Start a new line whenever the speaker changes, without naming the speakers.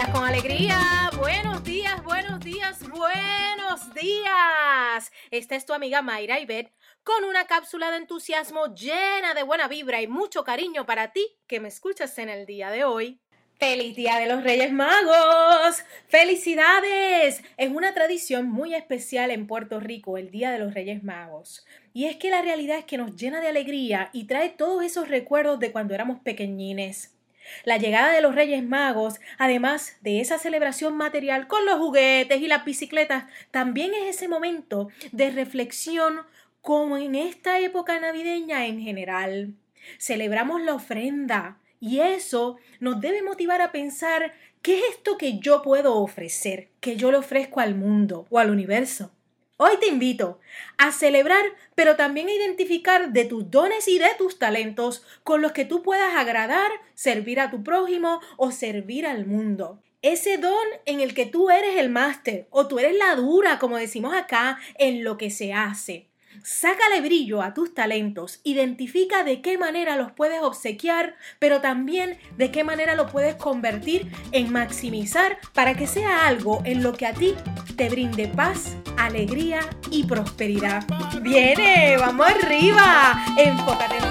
días con alegría, buenos días, buenos días, buenos días. Esta es tu amiga Mayra Ibet con una cápsula de entusiasmo llena de buena vibra y mucho cariño para ti que me escuchas en el día de hoy. ¡Feliz Día de los Reyes Magos! ¡Felicidades! Es una tradición muy especial en Puerto Rico, el Día de los Reyes Magos. Y es que la realidad es que nos llena de alegría y trae todos esos recuerdos de cuando éramos pequeñines. La llegada de los Reyes Magos, además de esa celebración material con los juguetes y las bicicletas, también es ese momento de reflexión como en esta época navideña en general. Celebramos la ofrenda y eso nos debe motivar a pensar qué es esto que yo puedo ofrecer, que yo le ofrezco al mundo o al universo. Hoy te invito a celebrar, pero también a identificar de tus dones y de tus talentos con los que tú puedas agradar, servir a tu prójimo o servir al mundo. Ese don en el que tú eres el máster o tú eres la dura, como decimos acá, en lo que se hace. Sácale brillo a tus talentos, identifica de qué manera los puedes obsequiar, pero también de qué manera lo puedes convertir en maximizar para que sea algo en lo que a ti te brinde paz, alegría y prosperidad. ¡Viene! ¡Vamos arriba! Enfócate en